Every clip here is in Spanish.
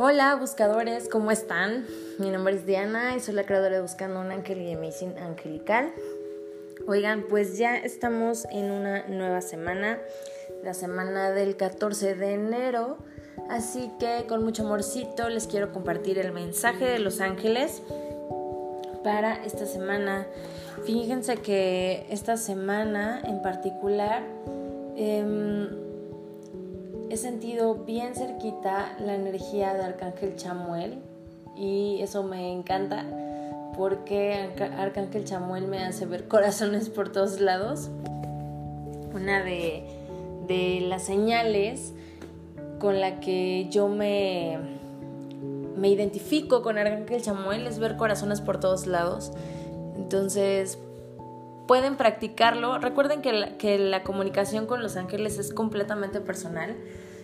Hola buscadores, ¿cómo están? Mi nombre es Diana y soy la creadora de Buscando un Ángel y Amazing Angelical. Oigan, pues ya estamos en una nueva semana, la semana del 14 de enero, así que con mucho amorcito les quiero compartir el mensaje de los ángeles para esta semana. Fíjense que esta semana en particular... Eh, he sentido bien cerquita la energía de Arcángel Chamuel y eso me encanta porque Arcángel Chamuel me hace ver corazones por todos lados. Una de, las señales con la que yo me, me identifico con Arcángel Chamuel es ver corazones por todos lados. Entonces, pueden practicarlo. Recuerden que la, que la comunicación con los ángeles es completamente personal.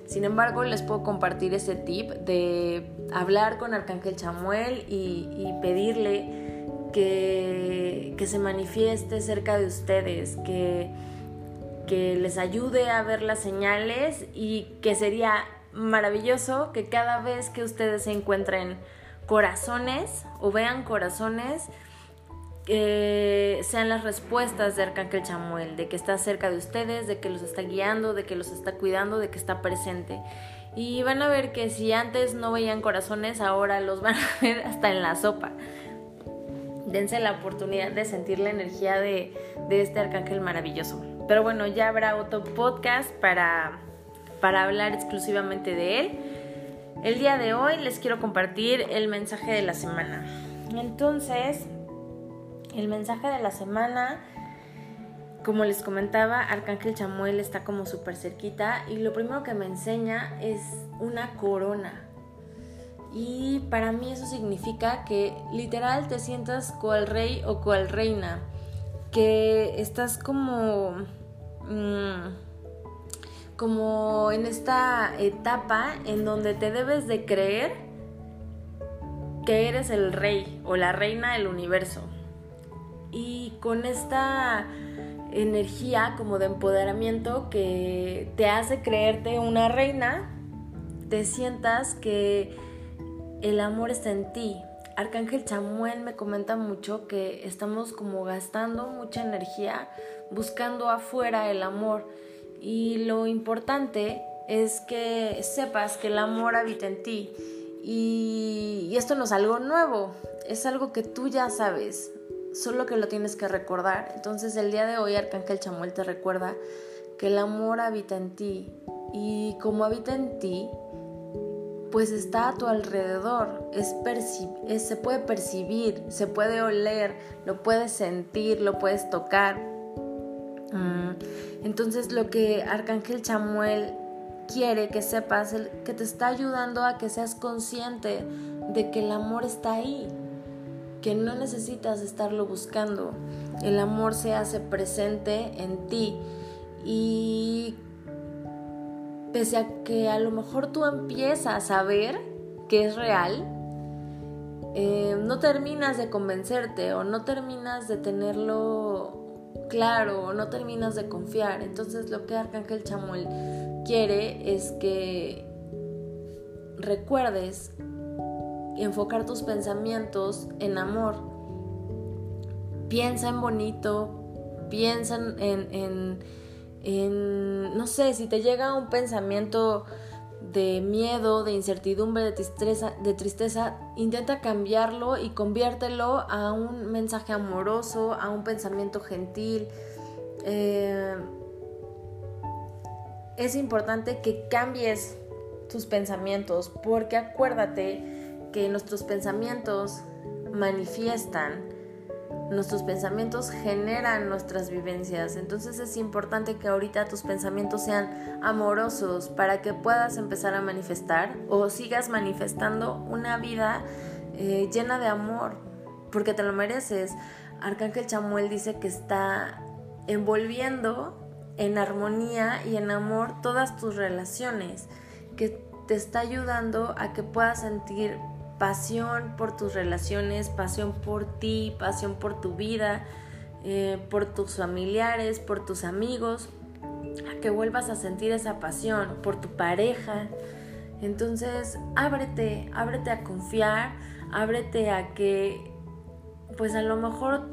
Sin embargo, les puedo compartir ese tip de hablar con Arcángel Chamuel y, pedirle que, que, se manifieste cerca de ustedes, que, que les ayude a ver las señales y que sería maravilloso que cada vez que ustedes se encuentren corazones o vean corazones, sean las respuestas de Arcángel Chamuel, de que está cerca de ustedes, de que los está guiando, de que los está cuidando, de que está presente. Y van a ver que si antes no veían corazones, ahora los van a ver hasta en la sopa. Dense la oportunidad de sentir la energía de, de este arcángel maravilloso. Pero bueno, ya habrá otro podcast para, para hablar exclusivamente de él. El día de hoy les quiero compartir el mensaje de la semana. Entonces, el mensaje de la semana, como les comentaba, Arcángel Chamuel está como súper cerquita y lo primero que me enseña es una corona. Y para mí eso significa que literal te sientas cual rey o cual reina, que estás como... Mm, como en esta etapa en donde te debes de creer que eres el rey o la reina del universo y con esta energía como de empoderamiento que te hace creerte una reina, te sientas que el amor está en ti. Arcángel Chamuel me comenta mucho que estamos como gastando mucha energía buscando afuera el amor. Y lo importante es que sepas que el amor habita en ti. Y, y esto no es algo nuevo, es algo que tú ya sabes, solo que lo tienes que recordar. Entonces el día de hoy Arcángel Chamuel te recuerda que el amor habita en ti y como habita en ti, pues está a tu alrededor, es, se puede percibir, se puede oler, lo puedes sentir, lo puedes tocar. Mm, entonces lo que Arcángel Chamuel quiere que sepas, que te está ayudando a que seas consciente de que el amor está ahí, que no necesitas estarlo buscando. El amor se hace presente en ti y pese a que a lo mejor tú empiezas a ver que es real, eh, no terminas de convencerte o no terminas de tenerlo claro o no terminas de confiar. Entonces lo que Arcángel Chamuel quiere es que recuerdes enfocar tus pensamientos en amor. Piensa en bonito, piensa en, en, no sé, si te llega un pensamiento de miedo, de incertidumbre, de tristeza, de tristeza, intenta cambiarlo y conviértelo a un mensaje amoroso, a un pensamiento gentil. Eh, es importante que cambies tus pensamientos porque acuérdate que nuestros pensamientos manifiestan, nuestros pensamientos generan nuestras vivencias. Entonces es importante que ahorita tus pensamientos sean amorosos para que puedas empezar a manifestar o sigas manifestando una vida eh, llena de amor, porque te lo mereces. Arcángel Chamuel dice que está envolviendo en armonía y en amor todas tus relaciones, que te está ayudando a que puedas sentir pasión por tus relaciones, pasión por ti, pasión por tu vida, eh, por tus familiares, por tus amigos, a que vuelvas a sentir esa pasión por tu pareja. Entonces, ábrete, ábrete a confiar, ábrete a que, pues a lo mejor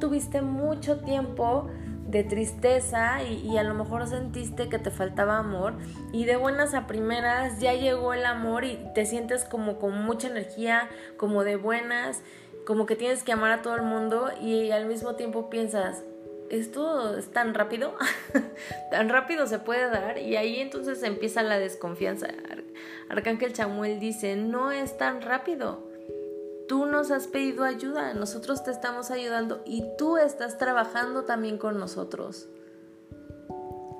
tuviste mucho tiempo de tristeza y, a lo mejor sentiste que te faltaba amor y de buenas a primeras ya llegó el amor y te sientes como con mucha energía, como de buenas, como que tienes que amar a todo el mundo y al mismo tiempo piensas, esto es tan rápido, tan rápido se puede dar y ahí entonces empieza la desconfianza. Arcángel Chamuel dice, no es tan rápido. Tú nos has pedido ayuda, nosotros te estamos ayudando y tú estás trabajando también con nosotros.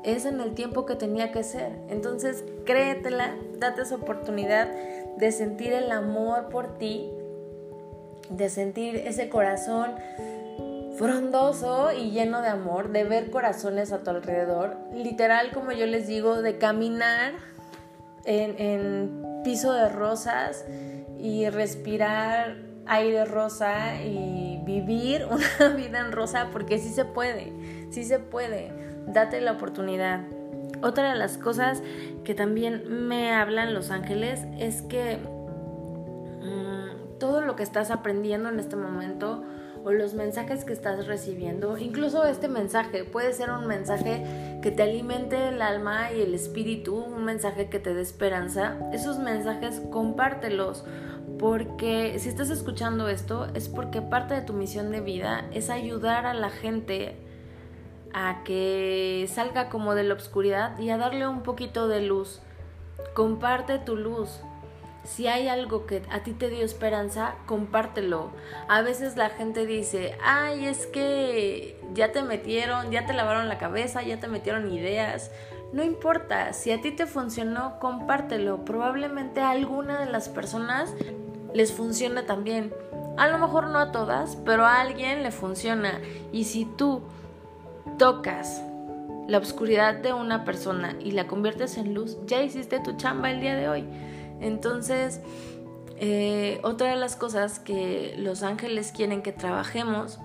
Es en el tiempo que tenía que ser. Entonces, créetela, date esa oportunidad de sentir el amor por ti, de sentir ese corazón frondoso y lleno de amor, de ver corazones a tu alrededor, literal como yo les digo, de caminar en, piso de rosas y respirar aire rosa y vivir una vida en rosa porque sí se puede, sí se puede, date la oportunidad. Otra de las cosas que también me hablan los ángeles es que mm, todo lo que estás aprendiendo en este momento, o los mensajes que estás recibiendo. Incluso este mensaje puede ser un mensaje que te alimente el alma y el espíritu, un mensaje que te dé esperanza. Esos mensajes compártelos porque si estás escuchando esto es porque parte de tu misión de vida es ayudar a la gente a que salga como de la oscuridad y a darle un poquito de luz. Comparte tu luz, si hay algo que a ti te dio esperanza, compártelo. A veces la gente dice, ay, es que ya te metieron, ya te lavaron la cabeza, ya te metieron ideas. No importa, si a ti te funcionó, compártelo. Probablemente a alguna de las personas les funciona también. A lo mejor no a todas, pero a alguien le funciona. Y si tú tocas la oscuridad de una persona y la conviertes en luz, ya hiciste tu chamba el día de hoy. Entonces, eh, otra de las cosas que los ángeles quieren que trabajemos,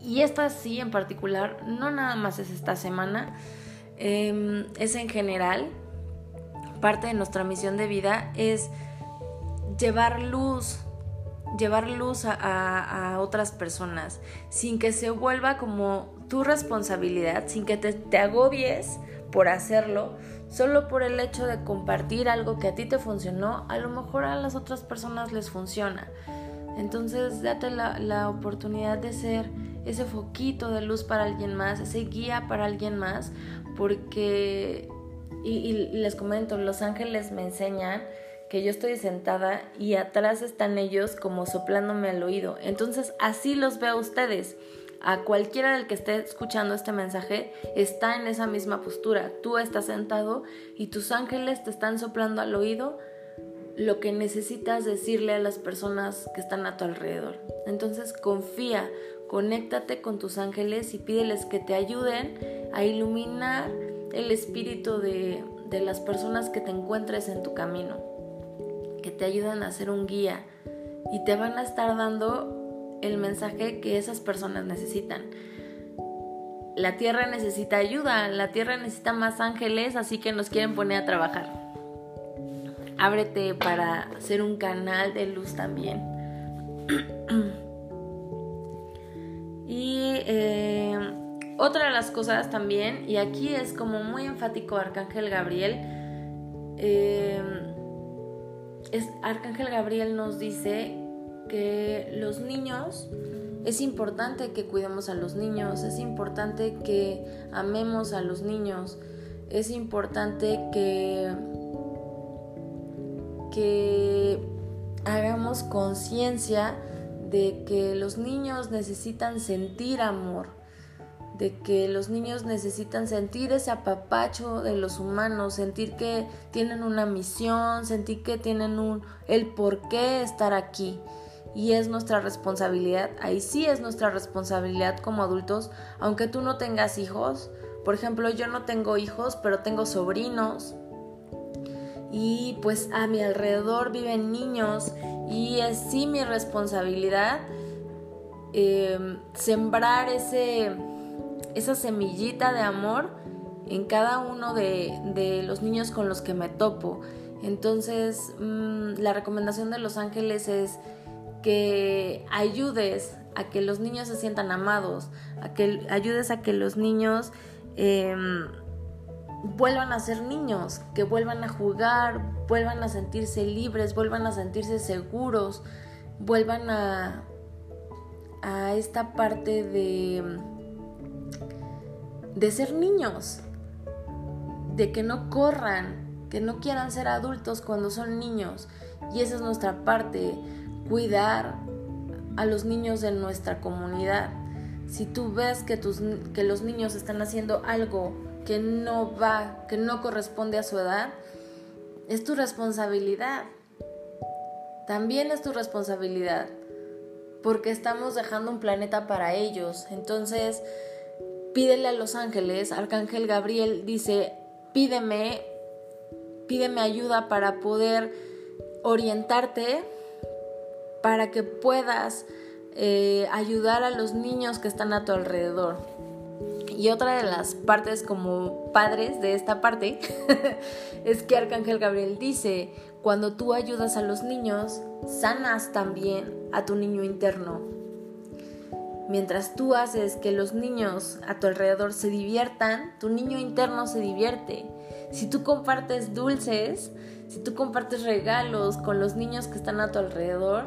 y esta sí en particular, no nada más es esta semana, em, es en general, parte de nuestra misión de vida es llevar luz, llevar luz a, otras personas, sin que se vuelva como tu responsabilidad, sin que te agobies por hacerlo, solo por el hecho de compartir algo que a ti te funcionó, a lo mejor a las otras personas les funciona. Entonces date la, oportunidad de ser ese foquito de luz para alguien más, ese guía para alguien más, porque, y, les comento, los ángeles me enseñan que yo estoy sentada y atrás están ellos como soplándome al oído. Entonces así los veo a ustedes a cualquiera del que esté escuchando este mensaje está en esa misma postura. Tú estás sentado y tus ángeles te están soplando al oído lo que necesitas decirle a las personas que están a tu alrededor. Entonces confía, conéctate con tus ángeles y pídeles que te ayuden a iluminar el espíritu de, de las personas que te encuentres en tu camino, que te ayuden a ser un guía y te van a estar dando el mensaje que esas personas necesitan. La tierra necesita ayuda, la tierra necesita más ángeles, así que nos quieren poner a trabajar. Ábrete para ser un canal de luz también. y eh, otra de las cosas también, y aquí es como muy enfático Arcángel Gabriel, eh, es, Arcángel Gabriel nos dice que los niños, es importante que cuidemos a los niños, es importante que amemos a los niños, es importante que, que hagamos conciencia de que los niños necesitan sentir amor, de que los niños necesitan sentir ese apapacho de los humanos, sentir que tienen una misión, sentir que tienen un el por qué estar aquí y es nuestra responsabilidad, ahí sí es nuestra responsabilidad como adultos, aunque tú no tengas hijos. Por ejemplo, yo no tengo hijos, pero tengo sobrinos. Y pues a mi alrededor viven niños y es sí mi responsabilidad em, sembrar ese, esa semillita de amor en cada uno de, de los niños con los que me topo. Entonces, mm, la recomendación de los ángeles es que ayudes a que los niños se sientan amados, a que ayudes a que los niños em, vuelvan a ser niños, que vuelvan a jugar, vuelvan a sentirse libres, vuelvan a sentirse seguros, vuelvan a, a esta parte de, de ser niños, de que no corran, que no quieran ser adultos cuando son niños. Y esa es nuestra parte, cuidar a los niños de nuestra comunidad. Si tú ves que, tus, que los niños están haciendo algo que no va, que no corresponde a su edad, es tu responsabilidad. También es tu responsabilidad. Porque estamos dejando un planeta para ellos. Entonces, pídele a los ángeles. Arcángel Gabriel dice, pídeme, pídeme ayuda para poder orientarte, para que puedas eh, ayudar a los niños que están a tu alrededor. Y otra de las partes como padres de esta parte es que Arcángel Gabriel dice, cuando tú ayudas a los niños, sanas también a tu niño interno. Mientras tú haces que los niños a tu alrededor se diviertan, tu niño interno se divierte. Si tú compartes dulces, si tú compartes regalos con los niños que están a tu alrededor,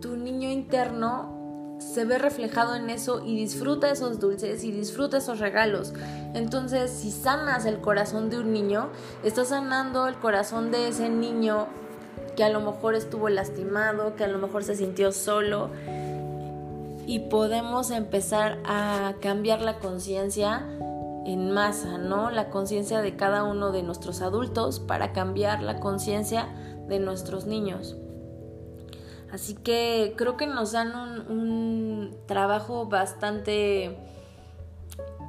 tu niño interno se ve reflejado en eso y disfruta esos dulces y disfruta esos regalos. Entonces, si sanas el corazón de un niño, estás sanando el corazón de ese niño que a lo mejor estuvo lastimado, que a lo mejor se sintió solo. Y podemos empezar a cambiar la conciencia en masa, ¿no? La conciencia de cada uno de nuestros adultos para cambiar la conciencia de nuestros niños. Así que creo que nos dan un, trabajo bastante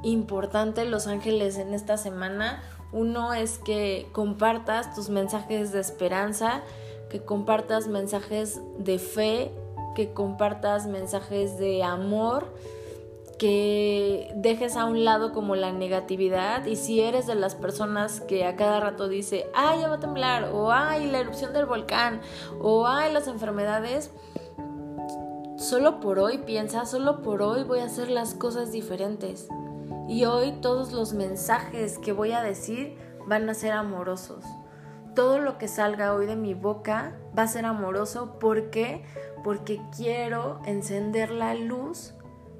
importante Los Ángeles en esta semana. Uno es que compartas tus mensajes de esperanza, que compartas mensajes de fe, que compartas mensajes de amor que dejes a un lado como la negatividad y si eres de las personas que a cada rato dice, ay, ya va a temblar, o ay, la erupción del volcán, o ay, las enfermedades, solo por hoy piensa, solo por hoy voy a hacer las cosas diferentes. Y hoy todos los mensajes que voy a decir van a ser amorosos. Todo lo que salga hoy de mi boca va a ser amoroso. ¿Por qué? Porque quiero encender la luz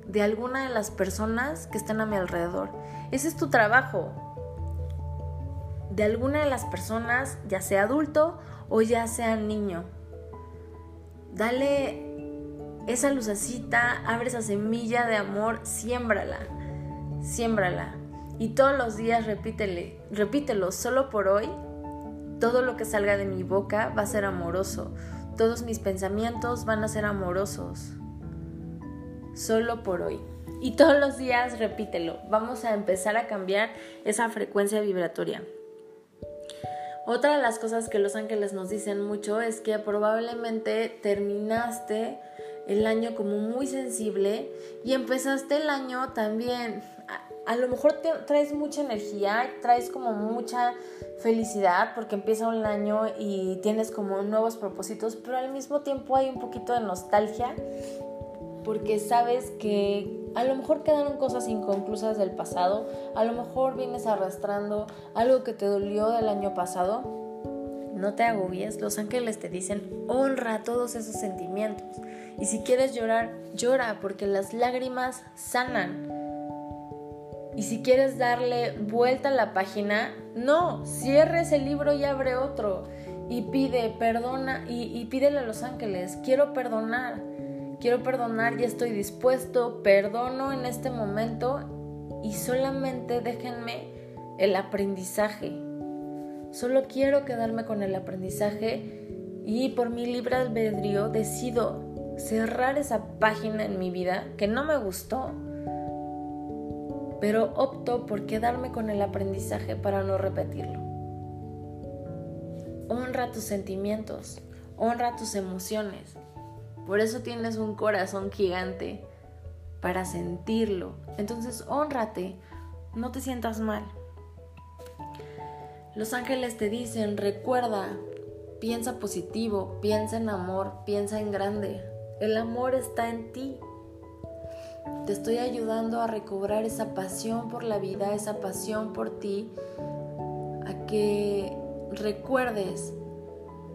de alguna de las personas que están a mi alrededor. Ese es tu trabajo. De alguna de las personas, ya sea adulto o ya sea niño. Dale esa lucecita, abre esa semilla de amor, siémbrala. Siémbrala. Y todos los días repítele, repítelo, solo por hoy, todo lo que salga de mi boca va a ser amoroso. Todos mis pensamientos van a ser amorosos solo por hoy. Y todos los días repítelo. Vamos a empezar a cambiar esa frecuencia vibratoria. Otra de las cosas que los ángeles nos dicen mucho es que probablemente terminaste el año como muy sensible y empezaste el año también. A, lo mejor traes mucha energía, traes como mucha felicidad porque empieza un año y tienes como nuevos propósitos, pero al mismo tiempo hay un poquito de nostalgia porque sabes que a lo mejor quedaron cosas inconclusas del pasado, a lo mejor vienes arrastrando algo que te dolió del año pasado. No te agobies, los ángeles te dicen honra todos esos sentimientos. Y si quieres llorar, llora porque las lágrimas sanan. Y si quieres darle vuelta a la página, no, cierres el libro y abre otro. Y pide, perdona, y, y pídele a los ángeles, quiero perdonar quiero perdonar, ya estoy dispuesto, perdono en este momento y solamente déjenme el aprendizaje. Solo quiero quedarme con el aprendizaje y por mi libre albedrío decido cerrar esa página en mi vida que no me gustó, pero opto por quedarme con el aprendizaje para no repetirlo. Honra tus sentimientos, honra tus emociones, por eso tienes un corazón gigante, para sentirlo. Entonces, honrate, no te sientas mal. Los ángeles te dicen, recuerda, piensa positivo, piensa en amor, piensa en grande. El amor está en ti. Te estoy ayudando a recobrar esa pasión por la vida, esa pasión por ti, a que recuerdes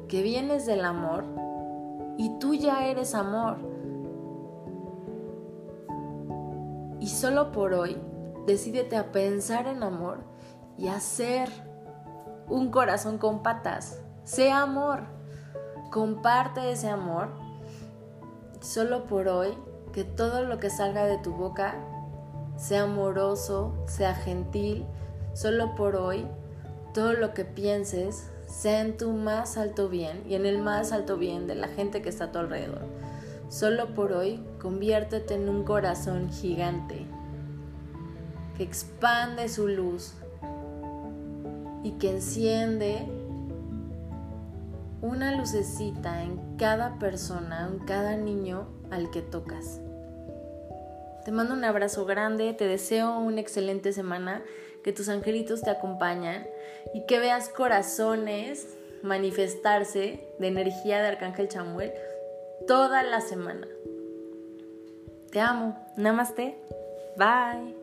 que vienes del amor y tú ya eres amor. Y solo por hoy, decídete a pensar en amor y a ser un corazón con patas. Sea amor. Comparte ese amor. Solo por hoy, que todo lo que salga de tu boca sea amoroso, sea gentil. Solo por hoy, todo lo que pienses sea en tu más alto bien y en el más alto bien de la gente que está a tu alrededor. Solo por hoy, conviértete en un corazón gigante que expande su luz y que enciende una lucecita en cada persona, en cada niño al que tocas. Te mando un abrazo grande, te deseo una excelente semana, que tus angelitos te acompañan y que veas corazones manifestarse de energía de Arcángel Chamuel toda la semana. Te amo. Namaste. Bye.